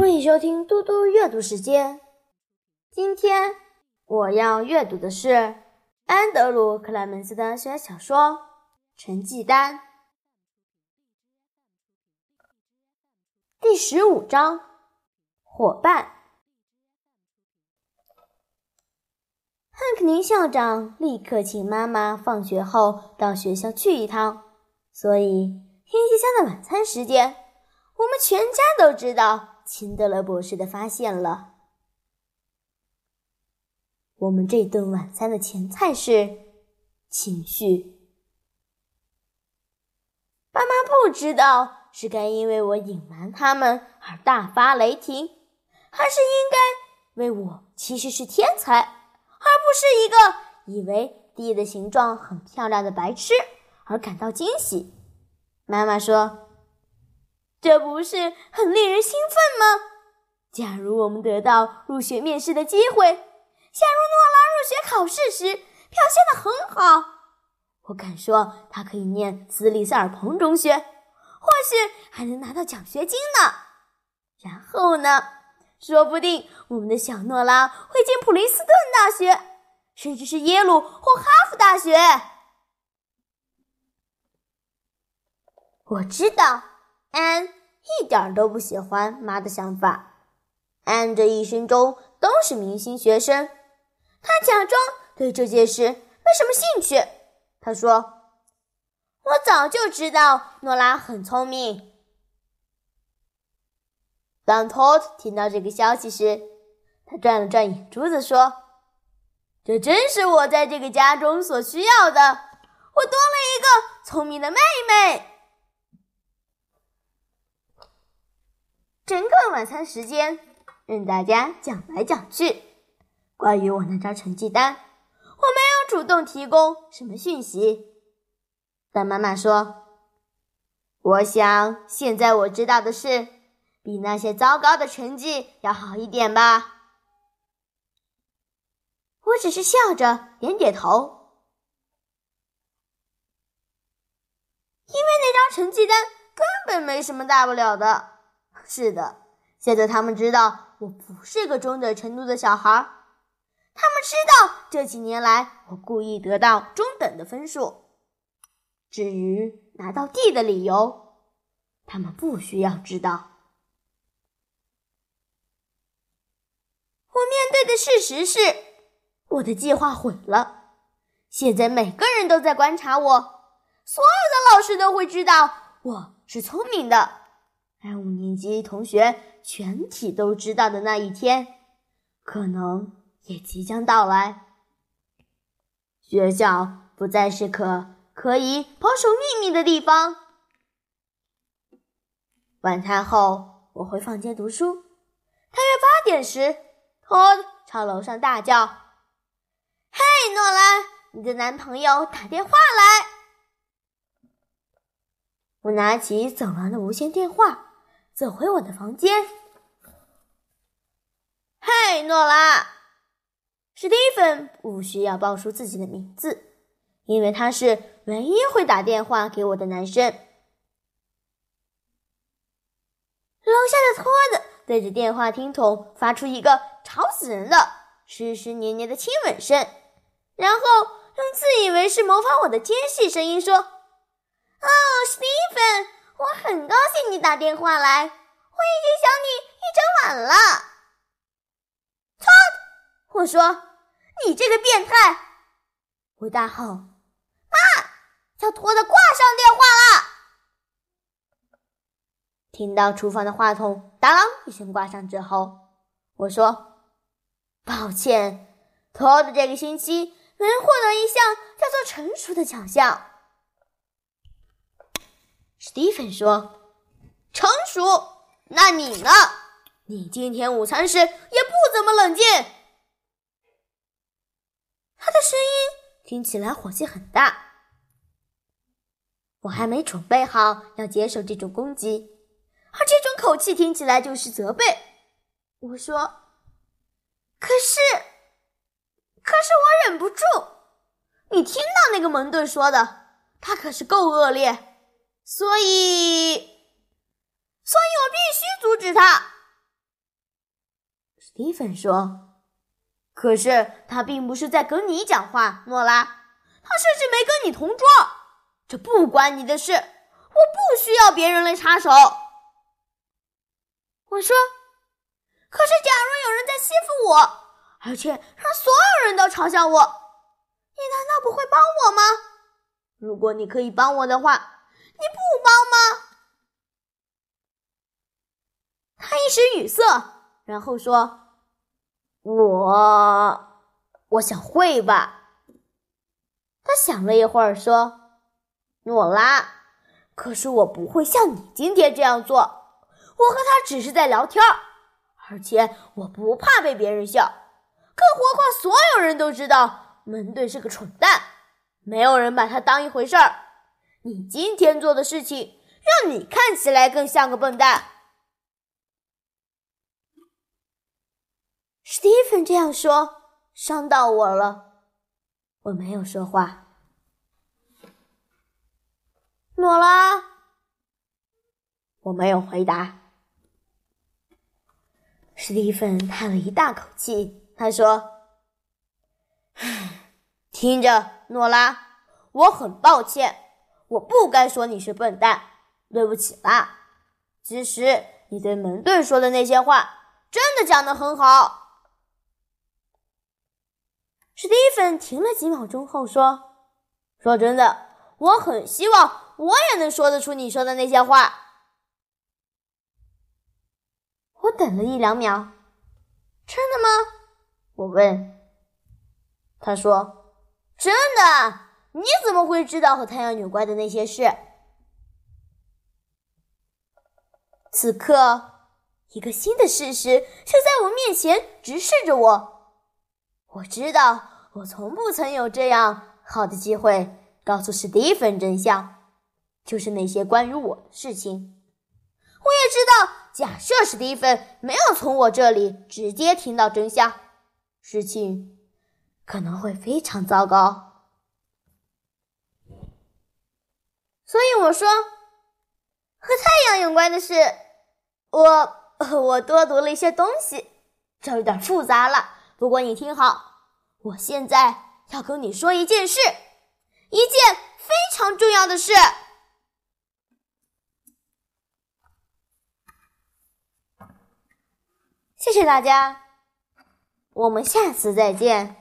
欢迎收听嘟嘟阅读时间。今天我要阅读的是安德鲁·克莱门斯的小说《成绩单》第十五章：伙伴。汉克宁校长立刻请妈妈放学后到学校去一趟，所以天气下的晚餐时间，我们全家都知道。辛德勒博士的发现了。我们这顿晚餐的前菜是情绪。爸妈不知道是该因为我隐瞒他们而大发雷霆，还是应该为我其实是天才，而不是一个以为地的形状很漂亮的白痴而感到惊喜。妈妈说。这不是很令人兴奋吗？假如我们得到入学面试的机会，假如诺拉入学考试时表现的很好，我敢说他可以念斯利塞尔彭中学，或许还能拿到奖学金呢。然后呢，说不定我们的小诺拉会进普林斯顿大学，甚至是耶鲁或哈佛大学。我知道。安一点都不喜欢妈的想法。安这一生中都是明星学生，他假装对这件事没什么兴趣。他说：“我早就知道诺拉很聪明。”当托特听到这个消息时，他转了转眼珠子说：“这真是我在这个家中所需要的。我多了一个聪明的妹妹。”整个晚餐时间，任大家讲来讲去。关于我那张成绩单，我没有主动提供什么讯息。但妈妈说：“我想现在我知道的是，比那些糟糕的成绩要好一点吧。”我只是笑着点点头，因为那张成绩单根本没什么大不了的。是的，现在他们知道我不是个中等程度的小孩儿。他们知道这几年来我故意得到中等的分数。至于拿到 D 的理由，他们不需要知道。我面对的事实是，我的计划毁了。现在每个人都在观察我，所有的老师都会知道我是聪明的。而五年级同学全体都知道的那一天，可能也即将到来。学校不再是可可以保守秘密的地方。晚餐后，我回房间读书。大约八点时，托朝楼上大叫：“嘿，诺拉，你的男朋友打电话来！”我拿起走廊的无线电话。走回我的房间。嘿，诺拉，史蒂芬不需要报出自己的名字，因为他是唯一会打电话给我的男生。楼下的托德对着电话听筒发出一个吵死人的湿湿黏黏的亲吻声，然后用自以为是模仿我的尖细声音说：“哦，史蒂芬。”我很高兴你打电话来，我已经想你一整晚了。操！我说你这个变态！我大吼：“妈，要托的挂上电话了！”听到厨房的话筒“当”一声挂上之后，我说：“抱歉，托的这个星期没获得一项叫做成熟的奖项。”史蒂芬说：“成熟？那你呢？你今天午餐时也不怎么冷静。”他的声音听起来火气很大。我还没准备好要接受这种攻击，而这种口气听起来就是责备。我说：“可是，可是我忍不住。你听到那个蒙顿说的，他可是够恶劣。”所以，所以我必须阻止他。史蒂芬说：“可是他并不是在跟你讲话，诺拉，他甚至没跟你同桌。这不关你的事，我不需要别人来插手。”我说：“可是，假如有人在欺负我，而且让所有人都嘲笑我，你难道不会帮我吗？如果你可以帮我的话，你不帮吗？”他一时语塞，然后说：“我，我想会吧。”他想了一会儿，说：“诺拉，可是我不会像你今天这样做。”我和他只是在聊天，而且我不怕被别人笑，更何况所有人都知道门队是个蠢蛋，没有人把他当一回事儿。你今天做的事情让你看起来更像个笨蛋。史蒂芬这样说，伤到我了，我没有说话。诺拉，我没有回答。史蒂芬叹了一大口气，他说：“听着，诺拉，我很抱歉，我不该说你是笨蛋，对不起啦。其实你对门队说的那些话，真的讲得很好。”史蒂芬停了几秒钟后说：“说真的，我很希望我也能说得出你说的那些话。”我等了一两秒，真的吗？我问。他说：“真的。”你怎么会知道和太阳有关的那些事？此刻，一个新的事实就在我面前直视着我。我知道，我从不曾有这样好的机会告诉史蒂芬真相，就是那些关于我的事情。我也知道，假设史蒂芬没有从我这里直接听到真相，事情可能会非常糟糕。所以我说，和太阳有关的事，我我多读了一些东西，这有点复杂了。不过你听好，我现在要跟你说一件事，一件非常重要的事。谢谢大家，我们下次再见。